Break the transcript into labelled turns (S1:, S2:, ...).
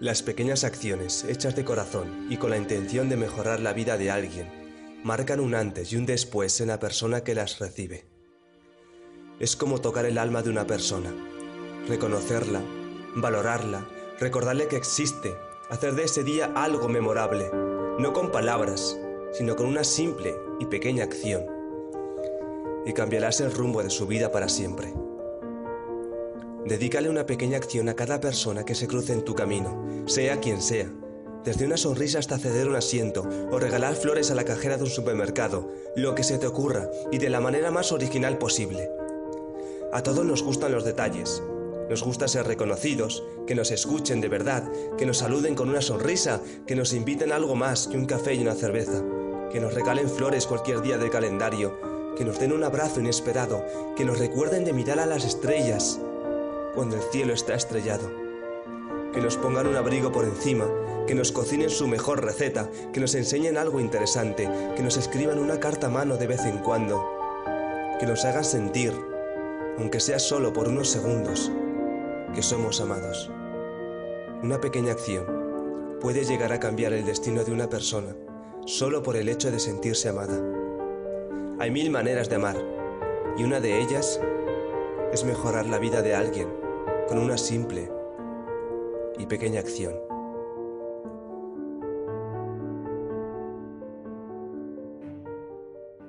S1: Las pequeñas acciones, hechas de corazón y con la intención de mejorar la vida de alguien, marcan un antes y un después en la persona que las recibe. Es como tocar el alma de una persona, reconocerla, valorarla, recordarle que existe, hacer de ese día algo memorable, no con palabras, sino con una simple y pequeña acción. Y cambiarás el rumbo de su vida para siempre. Dedícale una pequeña acción a cada persona que se cruce en tu camino, sea quien sea, desde una sonrisa hasta ceder un asiento o regalar flores a la cajera de un supermercado, lo que se te ocurra y de la manera más original posible. A todos nos gustan los detalles. Nos gusta ser reconocidos, que nos escuchen de verdad, que nos saluden con una sonrisa, que nos inviten a algo más que un café y una cerveza, que nos regalen flores cualquier día del calendario, que nos den un abrazo inesperado, que nos recuerden de mirar a las estrellas cuando el cielo está estrellado. Que nos pongan un abrigo por encima, que nos cocinen su mejor receta, que nos enseñen algo interesante, que nos escriban una carta a mano de vez en cuando, que nos hagan sentir, aunque sea solo por unos segundos, que somos amados. Una pequeña acción puede llegar a cambiar el destino de una persona solo por el hecho de sentirse amada. Hay mil maneras de amar y una de ellas es mejorar la vida de alguien con una simple y pequeña acción.